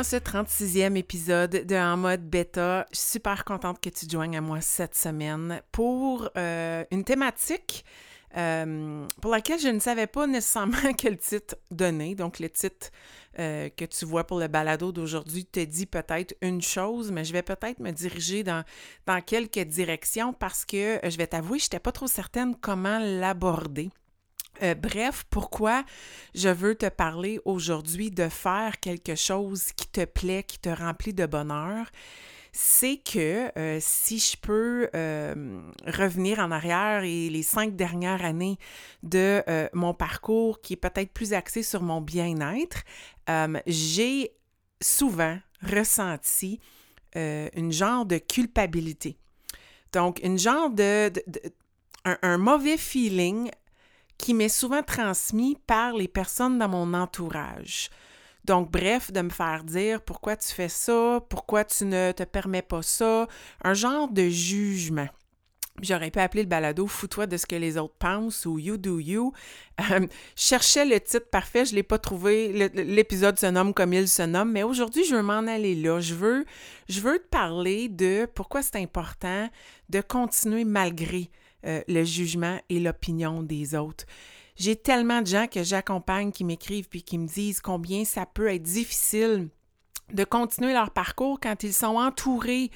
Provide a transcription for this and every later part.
Dans ce 36e épisode de En mode bêta. Super contente que tu te joignes à moi cette semaine pour euh, une thématique euh, pour laquelle je ne savais pas nécessairement quel titre donner. Donc, le titre euh, que tu vois pour le balado d'aujourd'hui te dit peut-être une chose, mais je vais peut-être me diriger dans, dans quelques directions parce que je vais t'avouer, je n'étais pas trop certaine comment l'aborder. Euh, bref, pourquoi je veux te parler aujourd'hui de faire quelque chose qui te plaît, qui te remplit de bonheur, c'est que euh, si je peux euh, revenir en arrière et les cinq dernières années de mon parcours qui est peut-être plus axé sur mon bien-être, j'ai souvent ressenti une genre de culpabilité. Donc, une genre de, un, mauvais feeling qui m'est souvent transmis par les personnes dans mon entourage. Donc, bref, de me faire dire pourquoi tu fais ça, pourquoi tu ne te permets pas ça, un genre de jugement. J'aurais pu appeler le balado Fous-toi de ce que les autres pensent ou You Do You. Euh, cherchais le titre parfait, je ne l'ai pas trouvé. L'épisode se nomme comme il se nomme, mais aujourd'hui, je veux m'en aller là. Je veux, je veux te parler de pourquoi c'est important de continuer malgré euh, le jugement et l'opinion des autres. J'ai tellement de gens que j'accompagne qui m'écrivent puis qui me disent combien ça peut être difficile de continuer leur parcours quand ils sont entourés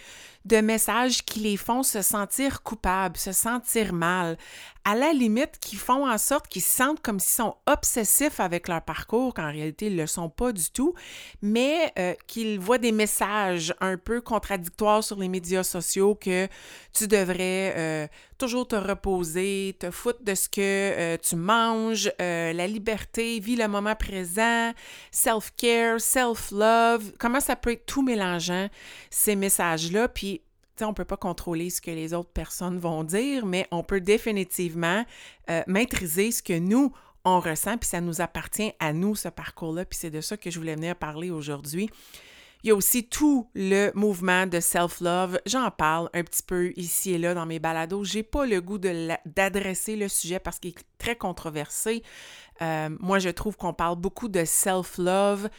de messages qui les font se sentir coupables, se sentir mal, à la limite qui font en sorte qu'ils se sentent comme s'ils sont obsessifs avec leur parcours, qu'en réalité ils ne le sont pas du tout, mais euh, qu'ils voient des messages un peu contradictoires sur les médias sociaux que tu devrais euh, toujours te reposer, te foutre de ce que euh, tu manges, la liberté, vis le moment présent, self-care, self-love, comment ça peut être tout mélangeant, ces messages-là, puis on ne peut pas contrôler ce que les autres personnes vont dire, mais on peut définitivement euh, maîtriser ce que nous, on ressent, puis ça nous appartient à nous, ce parcours-là, puis c'est de ça que je voulais venir parler aujourd'hui. Il y a aussi tout le mouvement de self-love. J'en parle un petit peu ici et là dans mes balados. J'ai pas le goût d'adresser le sujet parce qu'il est très controversé. Euh, moi, je trouve qu'on parle beaucoup de self-love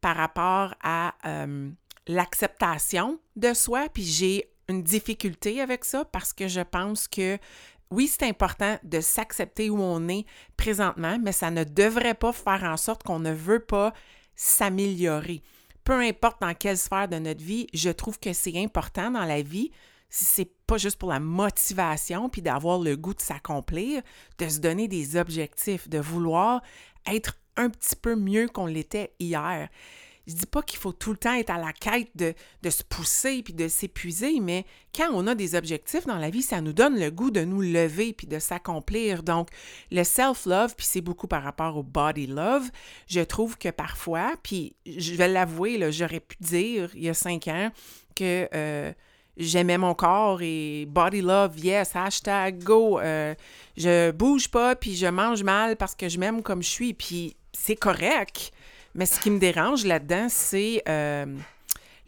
par rapport à euh, l'acceptation de soi. Puis j'ai une difficulté avec ça parce que je pense que oui, c'est important de s'accepter où on est présentement, mais ça ne devrait pas faire en sorte qu'on ne veut pas s'améliorer. Peu importe dans quelle sphère de notre vie, je trouve que c'est important dans la vie, si c'est pas juste pour la motivation puis d'avoir le goût de s'accomplir, de se donner des objectifs, de vouloir être un petit peu mieux qu'on l'était hier. Je dis pas qu'il faut tout le temps être à la quête de, se pousser puis de s'épuiser, mais quand on a des objectifs dans la vie, ça nous donne le goût de nous lever puis de s'accomplir. Donc, le self-love, puis c'est beaucoup par rapport au body love, je trouve que parfois, puis je vais l'avouer, j'aurais pu dire il y a cinq ans que euh, j'aimais mon corps et body love, yes, hashtag go. Euh, je bouge pas puis je mange mal parce que je m'aime comme je suis, puis c'est correct. Mais ce qui me dérange là-dedans, c'est euh,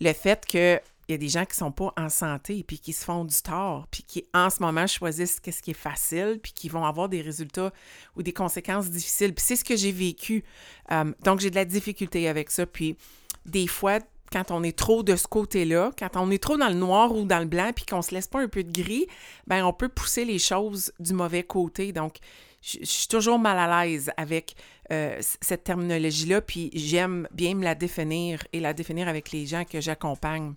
le fait qu'il y a des gens qui sont pas en santé, puis qui se font du tort, puis qui en ce moment choisissent ce qui est facile, puis qui vont avoir des résultats ou des conséquences difficiles. Puis c'est ce que j'ai vécu. Euh, donc j'ai de la difficulté avec ça. Puis des fois, quand on est trop de ce côté-là, quand on est trop dans le noir ou dans le blanc, puis qu'on se laisse pas un peu de gris, ben on peut pousser les choses du mauvais côté. Donc, je, suis toujours mal à l'aise avec euh, cette terminologie-là, puis j'aime bien me la définir et la définir avec les gens que j'accompagne.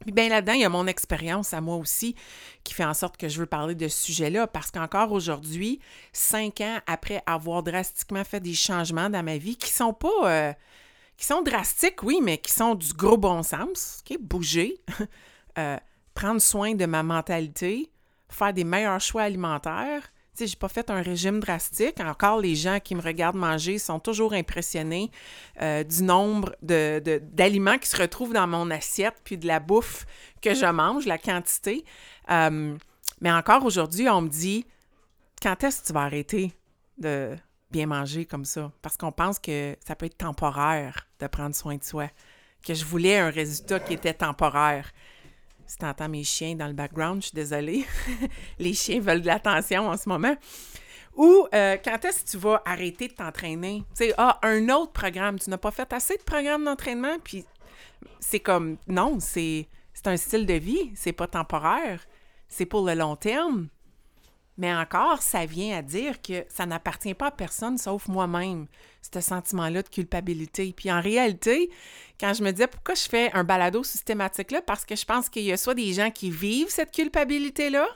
Puis bien là-dedans, il y a mon expérience à moi aussi qui fait en sorte que je veux parler de ce sujet-là parce qu'encore aujourd'hui, cinq ans après avoir drastiquement fait des changements dans ma vie qui sont pas... Euh, qui sont drastiques, oui, mais qui sont du gros bon sens? Bouger, euh, prendre soin de ma mentalité, faire des meilleurs choix alimentaires, sais, j'ai pas fait un régime drastique. Encore, les gens qui me regardent manger sont toujours impressionnés euh, du nombre d'aliments qui se retrouvent dans mon assiette, puis de la bouffe que je mange, la quantité. Euh, mais encore aujourd'hui, on me dit quand est-ce que tu vas arrêter de bien manger comme ça? Parce qu'on pense que ça peut être temporaire de prendre soin de soi. Que je voulais un résultat qui était temporaire. Si tu entends mes chiens dans le background, je suis désolée. Les chiens veulent de l'attention en ce moment. Ou euh, quand est-ce que tu vas arrêter de t'entraîner? Tu sais, ah, un autre programme. Tu n'as pas fait assez de programmes d'entraînement, puis c'est comme, non, c'est un style de vie, c'est pas temporaire, c'est pour le long terme. Mais encore, ça vient à dire que ça n'appartient pas à personne sauf moi-même, ce sentiment-là de culpabilité. Puis en réalité, quand je me disais pourquoi je fais un balado systématique-là, parce que je pense qu'il y a soit des gens qui vivent cette culpabilité-là,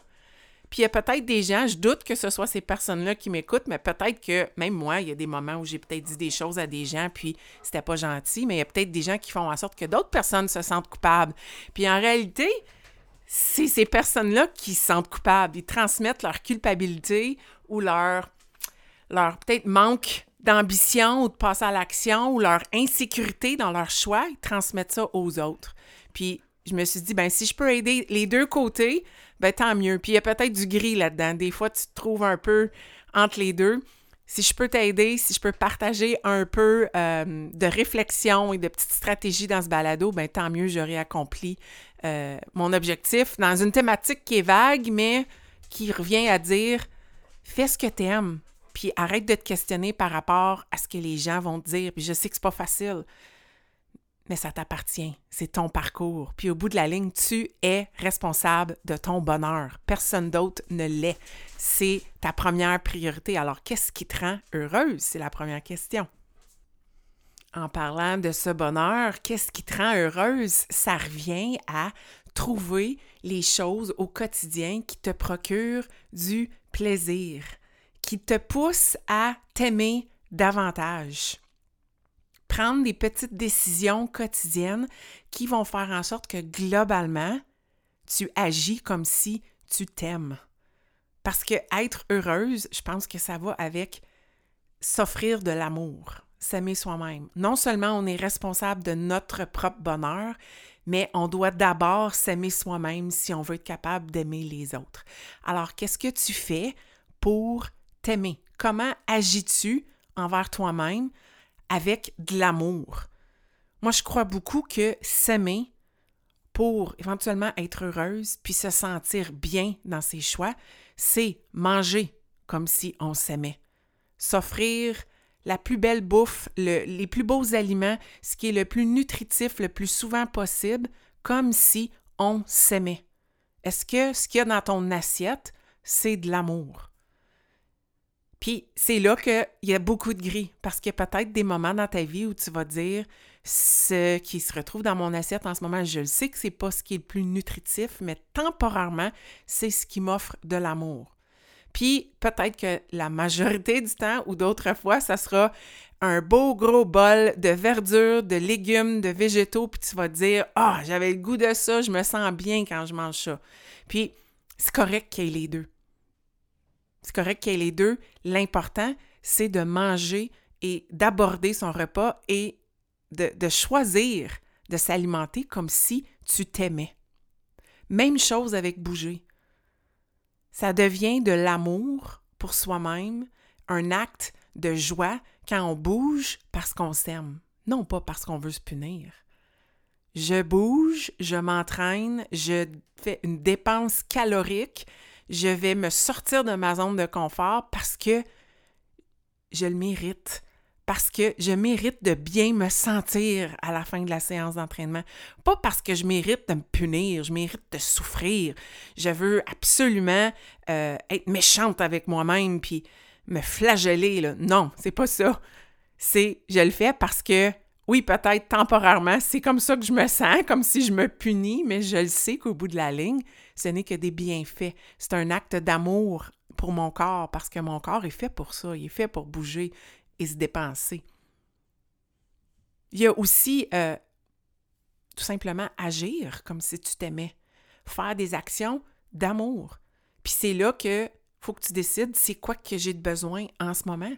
puis il y a peut-être des gens, je doute que ce soit ces personnes-là qui m'écoutent, mais peut-être que même moi, il y a des moments où j'ai peut-être dit des choses à des gens, puis c'était pas gentil, mais il y a peut-être des gens qui font en sorte que d'autres personnes se sentent coupables. Puis en réalité, c'est ces personnes-là qui se sentent coupables. Ils transmettent leur culpabilité ou leur, leur peut-être manque d'ambition ou de passer à l'action ou leur insécurité dans leur choix, ils transmettent ça aux autres. Puis je me suis dit, ben si je peux aider les deux côtés, ben tant mieux. Puis il y a peut-être du gris là-dedans. Des fois, tu te trouves un peu entre les deux. Si je peux t'aider, si je peux partager un peu euh, de réflexion et de petites stratégies dans ce balado, ben tant mieux, j'aurai accompli euh, mon objectif dans une thématique qui est vague, mais qui revient à dire fais ce que tu aimes, puis arrête de te questionner par rapport à ce que les gens vont te dire. Puis je sais que c'est pas facile, mais ça t'appartient. C'est ton parcours. Puis au bout de la ligne, tu es responsable de ton bonheur. Personne d'autre ne l'est. C'est ta première priorité. Alors, qu'est-ce qui te rend heureuse? C'est la première question. En parlant de ce bonheur, qu'est-ce qui te rend heureuse? Ça revient à trouver les choses au quotidien qui te procurent du plaisir, qui te poussent à t'aimer davantage. Prendre des petites décisions quotidiennes qui vont faire en sorte que globalement, tu agis comme si tu t'aimes. Parce que être heureuse, je pense que ça va avec s'offrir de l'amour s'aimer soi-même. Non seulement on est responsable de notre propre bonheur, mais on doit d'abord s'aimer soi-même si on veut être capable d'aimer les autres. Alors, qu'est-ce que tu fais pour t'aimer? Comment agis-tu envers toi-même avec de l'amour? Moi, je crois beaucoup que s'aimer pour éventuellement être heureuse puis se sentir bien dans ses choix, c'est manger comme si on s'aimait. S'offrir la plus belle bouffe, les plus beaux aliments, ce qui est le plus nutritif le plus souvent possible, comme si on s'aimait. Est-ce que ce qu'il y a dans ton assiette, c'est de l'amour? Puis c'est là qu'il y a beaucoup de gris, parce qu'il y a peut-être des moments dans ta vie où tu vas dire ce qui se retrouve dans mon assiette en ce moment, je le sais que c'est pas ce qui est le plus nutritif, mais temporairement, c'est ce qui m'offre de l'amour. Puis peut-être que la majorité du temps ou d'autres fois, ça sera un beau gros bol de verdure, de légumes, de végétaux, puis tu vas te dire Ah, j'avais le goût de ça, je me sens bien quand je mange ça. Puis c'est correct qu'il y ait les deux. C'est correct qu'il y ait les deux. L'important, c'est de manger et d'aborder son repas et de, de choisir de s'alimenter comme si tu t'aimais. Même chose avec bouger. Ça devient de l'amour pour soi-même, un acte de joie quand on bouge parce qu'on s'aime, non pas parce qu'on veut se punir. Je bouge, je m'entraîne, je fais une dépense calorique, je vais me sortir de ma zone de confort parce que je le mérite parce que je mérite de bien me sentir à la fin de la séance d'entraînement. Pas parce que je mérite de me punir, je mérite de souffrir. Je veux absolument euh, être méchante avec moi-même puis me flageller. Là. Non, c'est pas ça. C'est je le fais parce que, oui, peut-être temporairement, c'est comme ça que je me sens, comme si je me punis, mais je le sais qu'au bout de la ligne, ce n'est que des bienfaits. C'est un acte d'amour pour mon corps parce que mon corps est fait pour ça, il est fait pour bouger, et se dépenser. Il y a aussi euh, tout simplement agir comme si tu t'aimais, faire des actions d'amour. Puis c'est là que faut que tu décides c'est quoi que j'ai de besoin en ce moment.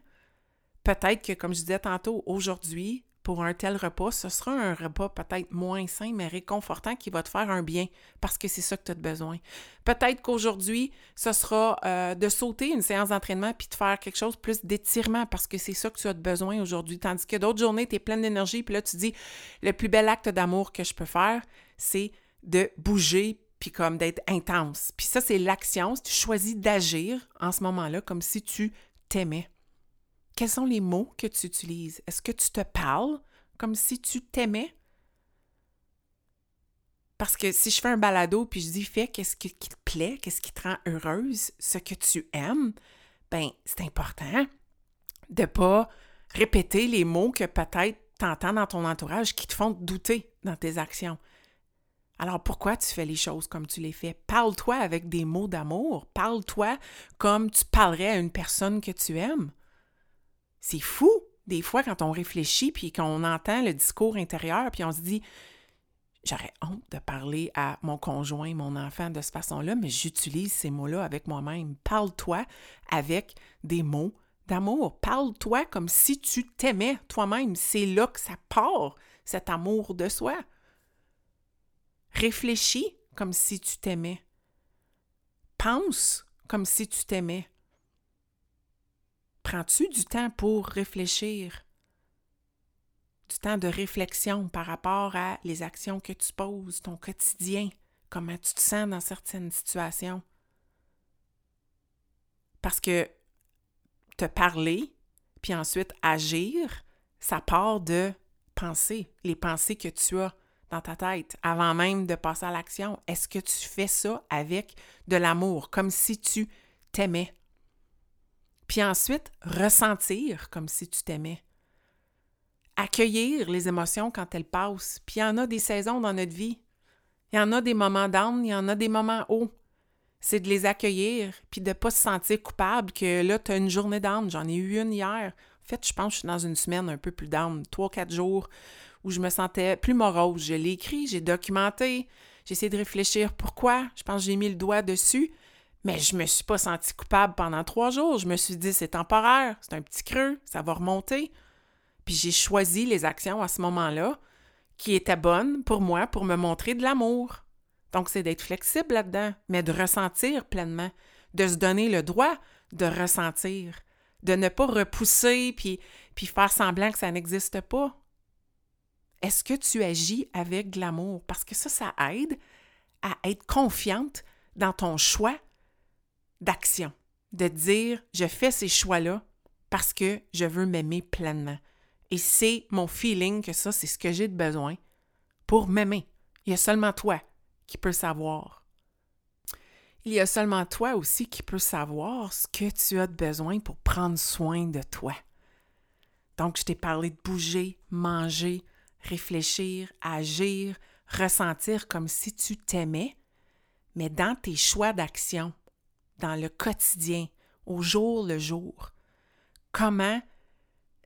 Peut-être que, comme je disais tantôt, aujourd'hui, pour un tel repas, ce sera un repas peut-être moins sain, mais réconfortant qui va te faire un bien parce que c'est ça que tu as besoin. Peut-être qu'aujourd'hui, ce sera euh, de sauter une séance d'entraînement puis de faire quelque chose plus d'étirement parce que c'est ça que tu as besoin aujourd'hui. Tandis que d'autres journées, tu es pleine d'énergie puis là, tu dis le plus bel acte d'amour que je peux faire, c'est de bouger puis comme d'être intense. Puis ça, c'est l'action. Tu choisis d'agir en ce moment-là comme si tu t'aimais. Quels sont les mots que tu utilises? Est-ce que tu te parles comme si tu t'aimais? Parce que si je fais un balado puis je dis fais qu'est-ce qui te plaît, qu'est-ce qui te rend heureuse, ce que tu aimes, ben c'est important de pas répéter les mots que peut-être tu entends dans ton entourage qui te font douter dans tes actions. Alors pourquoi tu fais les choses comme tu les fais? Parle-toi avec des mots d'amour. Parle-toi comme tu parlerais à une personne que tu aimes. C'est fou, des fois, quand on réfléchit puis qu'on entend le discours intérieur, puis on se dit J'aurais honte de parler à mon conjoint, mon enfant de cette façon-là, mais j'utilise ces mots-là avec moi-même. Parle-toi avec des mots d'amour. Parle-toi comme si tu t'aimais toi-même. C'est là que ça part, cet amour de soi. Réfléchis comme si tu t'aimais. Pense comme si tu t'aimais. Prends-tu du temps pour réfléchir? Du temps de réflexion par rapport à les actions que tu poses, ton quotidien, comment tu te sens dans certaines situations? Parce que te parler, puis ensuite agir, ça part de penser, les pensées que tu as dans ta tête avant même de passer à l'action. Est-ce que tu fais ça avec de l'amour, comme si tu t'aimais? Puis ensuite, ressentir comme si tu t'aimais. Accueillir les émotions quand elles passent. Puis il y en a des saisons dans notre vie. Il y en a des moments down, il y en a des moments hauts. C'est de les accueillir, puis de ne pas se sentir coupable que là, tu as une journée down. J'en ai eu une hier. En fait, je pense que je suis dans une semaine un peu plus down, trois, quatre jours, où je me sentais plus morose. Je l'ai écrit, j'ai documenté, j'ai essayé de réfléchir pourquoi. Je pense que j'ai mis le doigt dessus. Mais je me suis pas sentie coupable pendant trois jours. Je me suis dit, c'est temporaire, c'est un petit creux, ça va remonter. Puis j'ai choisi les actions à ce moment-là qui étaient bonnes pour moi pour me montrer de l'amour. Donc, c'est d'être flexible là-dedans, mais de ressentir pleinement, de se donner le droit de ressentir, de ne pas repousser puis, puis faire semblant que ça n'existe pas. Est-ce que tu agis avec de l'amour? Parce que ça, ça aide à être confiante dans ton choix d'action, de dire je fais ces choix-là parce que je veux m'aimer pleinement. Et c'est mon feeling que ça, c'est ce que j'ai de besoin pour m'aimer. Il y a seulement toi qui peux savoir. Il y a seulement toi aussi qui peux savoir ce que tu as de besoin pour prendre soin de toi. Donc, je t'ai parlé de bouger, manger, réfléchir, agir, ressentir comme si tu t'aimais, mais dans tes choix d'action, dans le quotidien, au jour le jour. Comment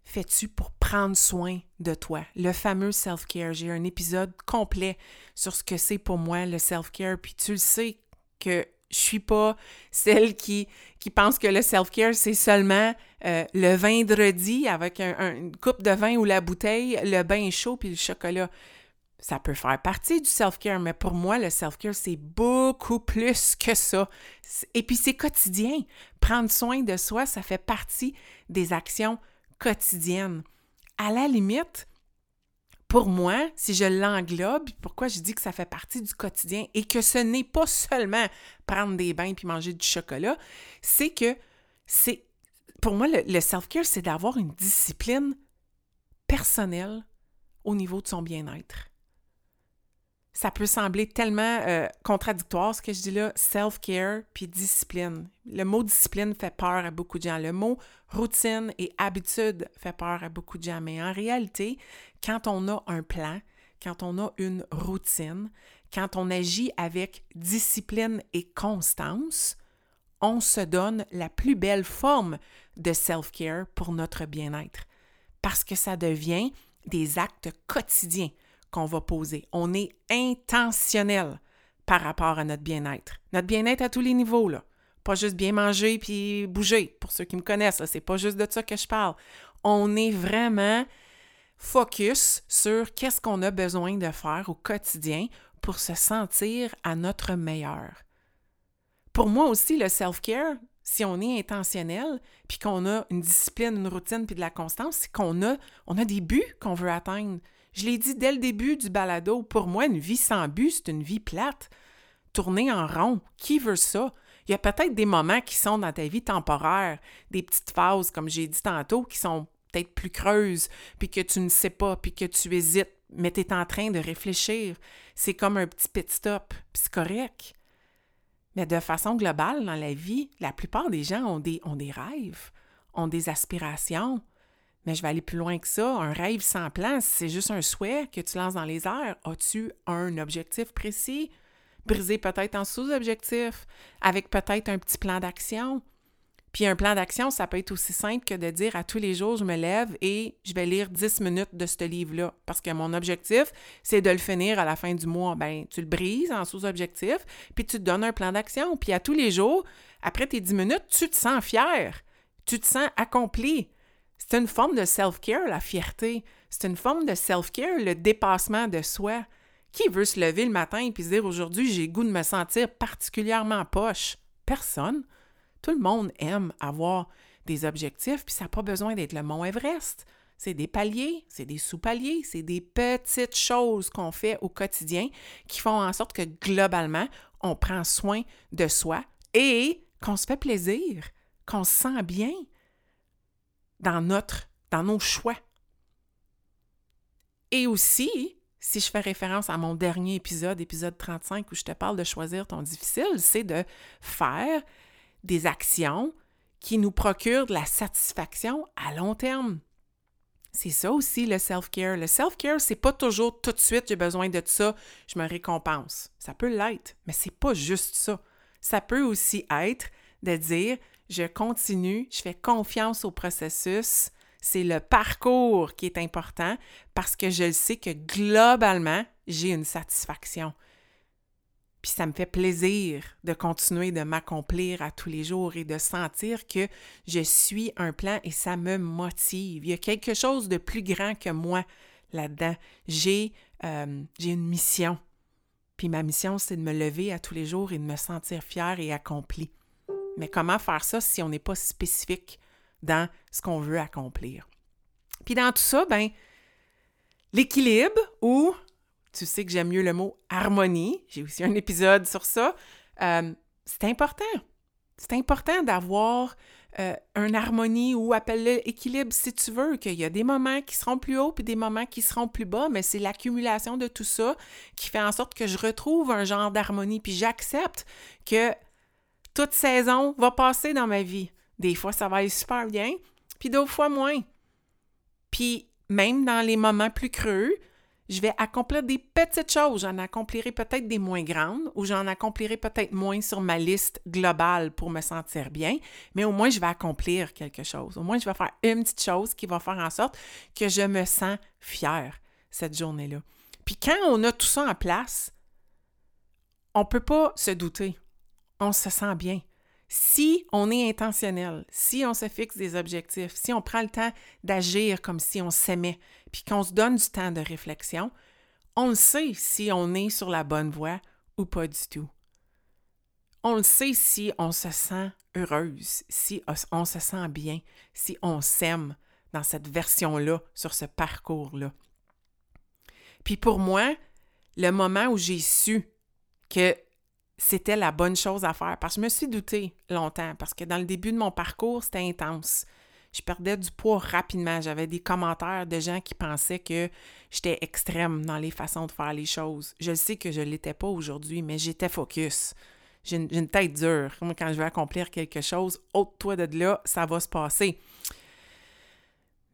fais-tu pour prendre soin de toi? Le fameux self-care. J'ai un épisode complet sur ce que c'est pour moi le self-care, puis tu le sais que je suis pas celle qui, pense que le self-care, c'est seulement euh, le vendredi avec une coupe de vin ou la bouteille, le bain chaud puis le chocolat ça peut faire partie du self-care, mais pour moi, le self-care, c'est beaucoup plus que ça. Et puis, c'est quotidien. Prendre soin de soi, ça fait partie des actions quotidiennes. À la limite, pour moi, si je l'englobe, pourquoi je dis que ça fait partie du quotidien et que ce n'est pas seulement prendre des bains puis manger du chocolat, c'est que c'est, pour moi, le, le self-care, c'est d'avoir une discipline personnelle au niveau de son bien-être ça peut sembler tellement euh, contradictoire ce que je dis là, self-care puis discipline. Le mot discipline fait peur à beaucoup de gens. Le mot routine et habitude fait peur à beaucoup de gens. Mais en réalité, quand on a un plan, quand on a une routine, quand on agit avec discipline et constance, on se donne la plus belle forme de self-care pour notre bien-être. Parce que ça devient des actes quotidiens qu'on va poser. On est intentionnel par rapport à notre bien-être. Notre bien-être à tous les niveaux, là. Pas juste bien manger puis bouger. Pour ceux qui me connaissent, c'est pas juste de ça que je parle. On est vraiment focus sur qu'est-ce qu'on a besoin de faire au quotidien pour se sentir à notre meilleur. Pour moi aussi, le self-care, si on est intentionnel, puis qu'on a une discipline, une routine, puis de la constance, c'est qu'on a, on a des buts qu'on veut atteindre. Je l'ai dit dès le début du balado, pour moi, une vie sans but, c'est une vie plate. Tourner en rond, qui veut ça? Il y a peut-être des moments qui sont dans ta vie temporaire, des petites phases, comme j'ai dit tantôt, qui sont peut-être plus creuses, puis que tu ne sais pas, puis que tu hésites, mais tu es en train de réfléchir. C'est comme un petit pit stop, puis c'est correct. Mais de façon globale, dans la vie, la plupart des gens ont des, ont des rêves, ont des aspirations. Mais je vais aller plus loin que ça. Un rêve sans plan, c'est juste un souhait que tu lances dans les airs. As-tu un objectif précis? Brisé peut-être en sous-objectif, avec peut-être un petit plan d'action. Puis un plan d'action, ça peut être aussi simple que de dire à tous les jours, je me lève et je vais lire 10 minutes de ce livre-là. Parce que mon objectif, c'est de le finir à la fin du mois. Ben, tu le brises en sous-objectif, puis tu te donnes un plan d'action. Puis à tous les jours, après tes 10 minutes, tu te sens fier. Tu te sens accompli. C'est une forme de self-care, la fierté. C'est une forme de self-care, le dépassement de soi. Qui veut se lever le matin et se dire aujourd'hui, j'ai goût de me sentir particulièrement poche? Personne. Tout le monde aime avoir des objectifs, puis ça n'a pas besoin d'être le mont Everest. C'est des paliers, c'est des sous-paliers, c'est des petites choses qu'on fait au quotidien qui font en sorte que globalement, on prend soin de soi et qu'on se fait plaisir, qu'on se sent bien dans notre dans nos choix. Et aussi, si je fais référence à mon dernier épisode, épisode 35, où je te parle de choisir ton difficile, c'est de faire des actions qui nous procurent de la satisfaction à long terme. C'est ça aussi le self-care. Le self-care, c'est pas toujours tout de suite j'ai besoin de ça, je me récompense. Ça peut l'être, mais c'est pas juste ça. Ça peut aussi être de dire je continue, je fais confiance au processus, c'est le parcours qui est important parce que je sais que globalement, j'ai une satisfaction. Puis ça me fait plaisir de continuer de m'accomplir à tous les jours et de sentir que je suis un plan et ça me motive. Il y a quelque chose de plus grand que moi là-dedans. J'ai euh, une mission. Puis ma mission, c'est de me lever à tous les jours et de me sentir fière et accomplie. Mais comment faire ça si on n'est pas spécifique dans ce qu'on veut accomplir? Puis dans tout ça, ben, l'équilibre ou tu sais que j'aime mieux le mot harmonie. J'ai aussi un épisode sur ça. Euh, c'est important. C'est important d'avoir euh, une harmonie ou appelle-le équilibre si tu veux, qu'il y a des moments qui seront plus hauts puis des moments qui seront plus bas, mais c'est l'accumulation de tout ça qui fait en sorte que je retrouve un genre d'harmonie puis j'accepte que toute saison va passer dans ma vie. Des fois, ça va aller super bien, puis d'autres fois moins. Puis même dans les moments plus creux, je vais accomplir des petites choses. J'en accomplirai peut-être des moins grandes ou j'en accomplirai peut-être moins sur ma liste globale pour me sentir bien, mais au moins je vais accomplir quelque chose. Au moins je vais faire une petite chose qui va faire en sorte que je me sens fière cette journée-là. Puis quand on a tout ça en place, on ne peut pas se douter. On se sent bien. Si on est intentionnel, si on se fixe des objectifs, si on prend le temps d'agir comme si on s'aimait, puis qu'on se donne du temps de réflexion, on le sait si on est sur la bonne voie ou pas du tout. On le sait si on se sent heureuse, si on se sent bien, si on s'aime dans cette version-là, sur ce parcours-là. Puis pour moi, le moment où j'ai su que c'était la bonne chose à faire, parce que je me suis doutée longtemps, parce que dans le début de mon parcours, c'était intense je perdais du poids rapidement. J'avais des commentaires de gens qui pensaient que j'étais extrême dans les façons de faire les choses. Je sais que je ne l'étais pas aujourd'hui, mais j'étais focus. J'ai une, tête dure. quand je veux accomplir quelque chose, ôte-toi de là, ça va se passer.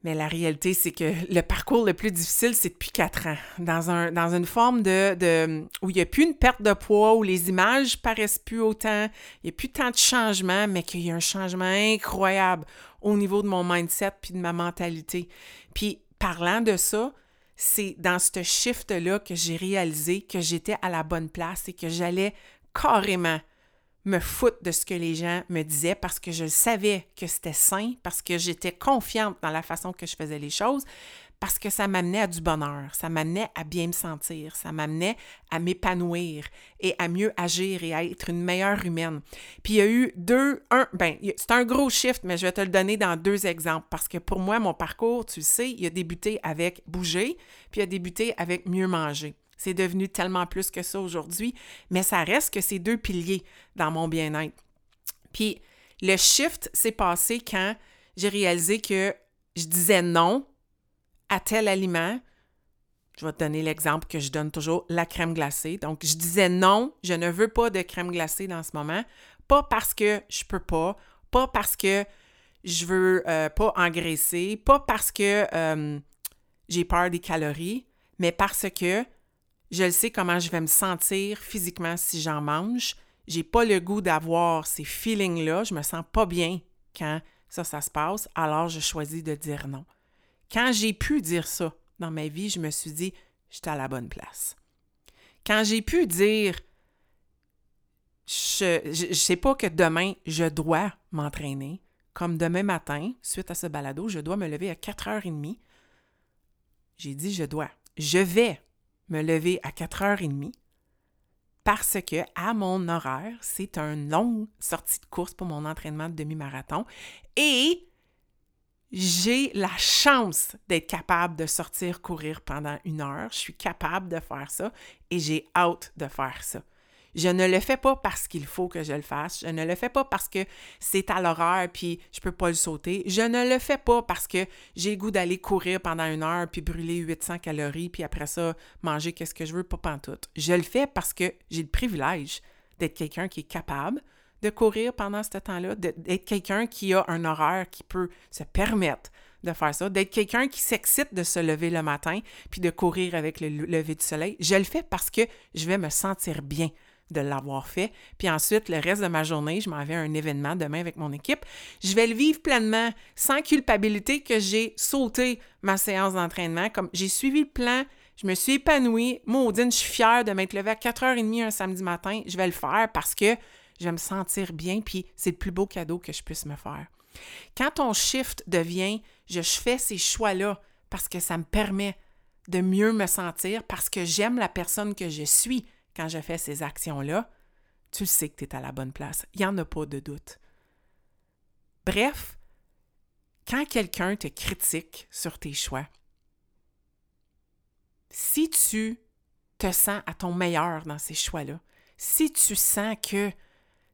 Mais la réalité, c'est que le parcours le plus difficile, c'est depuis quatre ans. Dans, un, dans une forme de, où il n'y a plus une perte de poids, où les images paraissent plus autant, il n'y a plus tant de changements, mais qu'il y a un changement incroyable au niveau de mon mindset puis de ma mentalité. Puis parlant de ça, c'est dans ce shift-là que j'ai réalisé que j'étais à la bonne place et que j'allais carrément me foutre de ce que les gens me disaient parce que je savais que c'était sain, parce que j'étais confiante dans la façon que je faisais les choses, parce que ça m'amenait à du bonheur, ça m'amenait à bien me sentir, ça m'amenait à m'épanouir et à mieux agir et à être une meilleure humaine. Puis il y a eu deux, un, ben, c'est un gros shift, mais je vais te le donner dans deux exemples parce que pour moi, mon parcours, tu le sais, il a débuté avec bouger, puis il a débuté avec mieux manger. C'est devenu tellement plus que ça aujourd'hui, mais ça reste que ces deux piliers dans mon bien-être. Puis le shift s'est passé quand j'ai réalisé que je disais non à tel aliment. Je vais te donner l'exemple que je donne toujours, la crème glacée. Donc, je disais non, je ne veux pas de crème glacée dans ce moment. Pas parce que je peux pas, pas parce que je veux euh, pas engraisser, pas parce que euh, j'ai peur des calories, mais parce que je sais comment je vais me sentir physiquement si j'en mange. J'ai pas le goût d'avoir ces feelings-là. Je me sens pas bien quand ça, ça se passe. Alors, je choisis de dire non. Quand j'ai pu dire ça dans ma vie, je me suis dit, j'étais à la bonne place. Quand j'ai pu dire, je ne sais pas que demain, je dois m'entraîner, comme demain matin, suite à ce balado, je dois me lever à 4h30. J'ai dit, je dois. Je vais me lever à 4h30 parce que à mon horaire, c'est une longue sortie de course pour mon entraînement de demi-marathon et j'ai la chance d'être capable de sortir courir pendant une heure. Je suis capable de faire ça et j'ai hâte de faire ça. Je ne le fais pas parce qu'il faut que je le fasse. Je ne le fais pas parce que c'est à l'horaire puis je peux pas le sauter. Je ne le fais pas parce que j'ai le goût d'aller courir pendant une heure puis brûler 800 calories puis après ça manger qu'est-ce que je veux, pas pantoute. Je le fais parce que j'ai le privilège d'être quelqu'un qui est capable de courir pendant ce temps-là, d'être quelqu'un qui a un horaire qui peut se permettre de faire ça, d'être quelqu'un qui s'excite de se lever le matin puis de courir avec le lever du soleil. Je le fais parce que je vais me sentir bien de l'avoir fait. Puis ensuite, le reste de ma journée, je m'en vais à un événement demain avec mon équipe. Je vais le vivre pleinement, sans culpabilité que j'ai sauté ma séance d'entraînement. Comme j'ai suivi le plan, je me suis épanouie. Maudine, je suis fière de m'être levée à 4h30 un samedi matin. Je vais le faire parce que je vais me sentir bien, puis c'est le plus beau cadeau que je puisse me faire. Quand ton shift devient je fais ces choix-là parce que ça me permet de mieux me sentir, parce que j'aime la personne que je suis, quand je fais ces actions-là, tu sais que tu es à la bonne place. Il n'y en a pas de doute. Bref, quand quelqu'un te critique sur tes choix, si tu te sens à ton meilleur dans ces choix-là, si tu sens que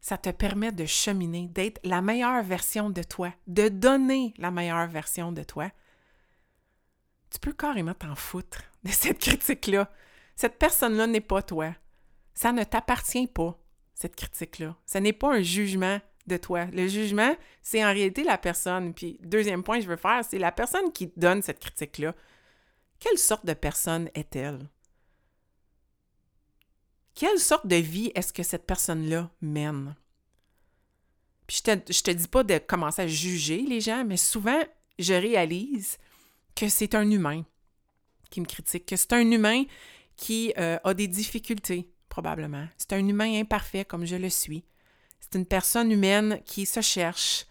ça te permet de cheminer, d'être la meilleure version de toi, de donner la meilleure version de toi, tu peux carrément t'en foutre de cette critique-là. Cette personne-là n'est pas toi. Ça ne t'appartient pas, cette critique-là. Ce n'est pas un jugement de toi. Le jugement, c'est en réalité la personne. Puis, deuxième point que je veux faire, c'est la personne qui donne cette critique-là. Quelle sorte de personne est-elle? Quelle sorte de vie est-ce que cette personne-là mène? Puis je te, te dis pas de commencer à juger les gens, mais souvent, je réalise que c'est un humain qui me critique, que c'est un humain qui euh, a des difficultés, probablement. C'est un humain imparfait comme je le suis. C'est une personne humaine qui se cherche,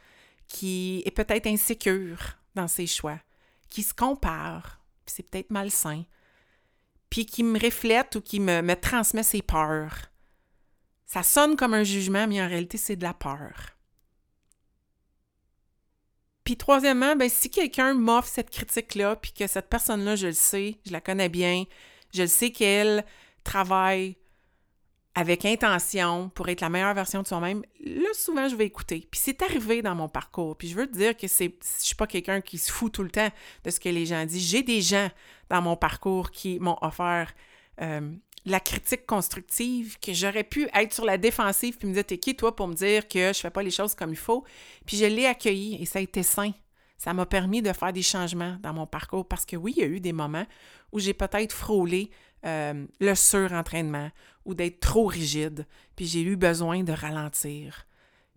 qui est peut-être insécure dans ses choix, qui se compare, puis c'est peut-être malsain, puis qui me reflète ou qui me, me transmet ses peurs. Ça sonne comme un jugement, mais en réalité, c'est de la peur. Puis troisièmement, ben, si quelqu'un m'offre cette critique-là, puis que cette personne-là, je le sais, je la connais bien, je le sais qu'elle travaille avec intention pour être la meilleure version de soi-même, là, souvent, je vais écouter. Puis c'est arrivé dans mon parcours. Puis je veux te dire que c'est, je suis pas quelqu'un qui se fout tout le temps de ce que les gens disent. J'ai des gens dans mon parcours qui m'ont offert euh, la critique constructive, que j'aurais pu être sur la défensive puis me dire, t'es qui toi pour me dire que je fais pas les choses comme il faut? Puis je l'ai accueilli et ça a été sain. Ça m'a permis de faire des changements dans mon parcours parce que oui, il y a eu des moments où j'ai peut-être frôlé euh, le surentraînement ou d'être trop rigide, puis j'ai eu besoin de ralentir.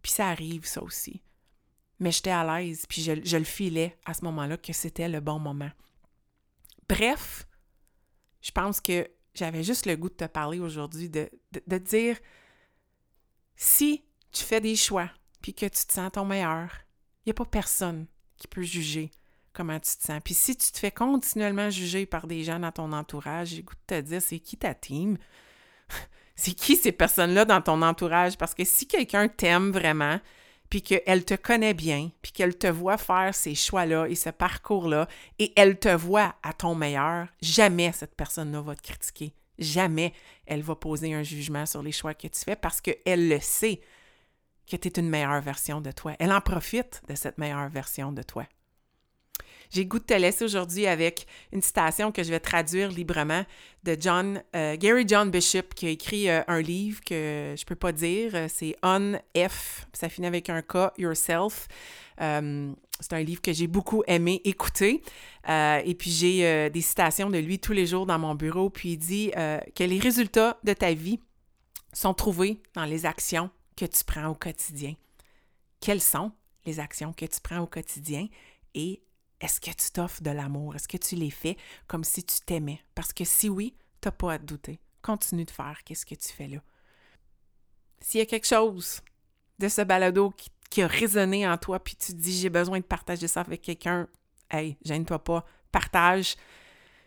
Puis ça arrive, ça aussi. Mais j'étais à l'aise, puis je, le filais à ce moment-là que c'était le bon moment. Bref, je pense que j'avais juste le goût de te parler aujourd'hui, de, de, dire si tu fais des choix, puis que tu te sens ton meilleur, il n'y a pas personne qui peut juger comment tu te sens. Puis si tu te fais continuellement juger par des gens dans ton entourage, j'ai goût de te dire, c'est qui ta team? c'est qui ces personnes-là dans ton entourage? Parce que si quelqu'un t'aime vraiment, puis qu'elle te connaît bien, puis qu'elle te voit faire ces choix-là et ce parcours-là, et elle te voit à ton meilleur, jamais cette personne-là va te critiquer. Jamais elle va poser un jugement sur les choix que tu fais parce qu'elle le sait que tu es une meilleure version de toi. Elle en profite de cette meilleure version de toi. J'ai goût de te laisser aujourd'hui avec une citation que je vais traduire librement de John, euh, Gary John Bishop, qui a écrit euh, un livre que je peux pas dire. C'est On F, ça finit avec un K, Yourself. Euh, c'est un livre que j'ai beaucoup aimé écouter. et puis j'ai des citations de lui tous les jours dans mon bureau. Puis il dit que les résultats de ta vie sont trouvés dans les actions que tu prends au quotidien. Quelles sont les actions que tu prends au quotidien et est-ce que tu t'offres de l'amour? Est-ce que tu les fais comme si tu t'aimais? Parce que si oui, tu n'as pas à te douter. Continue de faire qu'est-ce que tu fais là. S'il y a quelque chose de ce balado qui, a résonné en toi, puis tu te dis j'ai besoin de partager ça avec quelqu'un, hey, gêne-toi pas, partage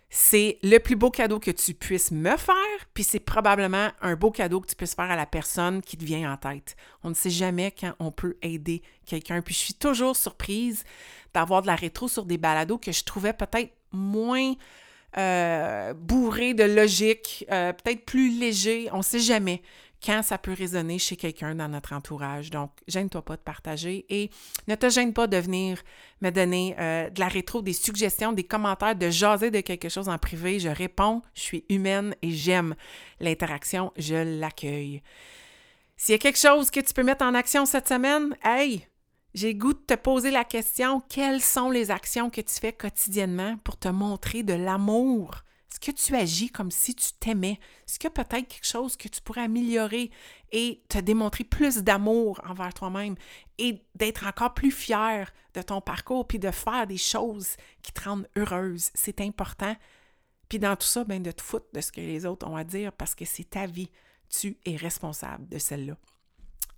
c'est le plus beau cadeau que tu puisses me faire, puis c'est probablement un beau cadeau que tu puisses faire à la personne qui te vient en tête. On ne sait jamais quand on peut aider quelqu'un. Puis je suis toujours surprise d'avoir de la rétro sur des balados que je trouvais peut-être moins euh, bourrés de logique, euh, peut-être plus léger. On ne sait jamais quand ça peut résonner chez quelqu'un dans notre entourage. Donc, gêne-toi pas de partager et ne te gêne pas de venir me donner euh, de la rétro, des suggestions, des commentaires, de jaser de quelque chose en privé. Je réponds, je suis humaine et j'aime l'interaction, je l'accueille. S'il y a quelque chose que tu peux mettre en action cette semaine, hey, j'ai goût de te poser la question, quelles sont les actions que tu fais quotidiennement pour te montrer de l'amour? Est-ce que tu agis comme si tu t'aimais? Est-ce qu'il peut-être quelque chose que tu pourrais améliorer et te démontrer plus d'amour envers toi-même et d'être encore plus fier de ton parcours puis de faire des choses qui te rendent heureuse? C'est important. Puis dans tout ça, ben, de te foutre de ce que les autres ont à dire parce que c'est ta vie. Tu es responsable de celle-là.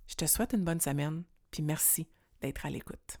Je te souhaite une bonne semaine, puis merci d'être à l'écoute.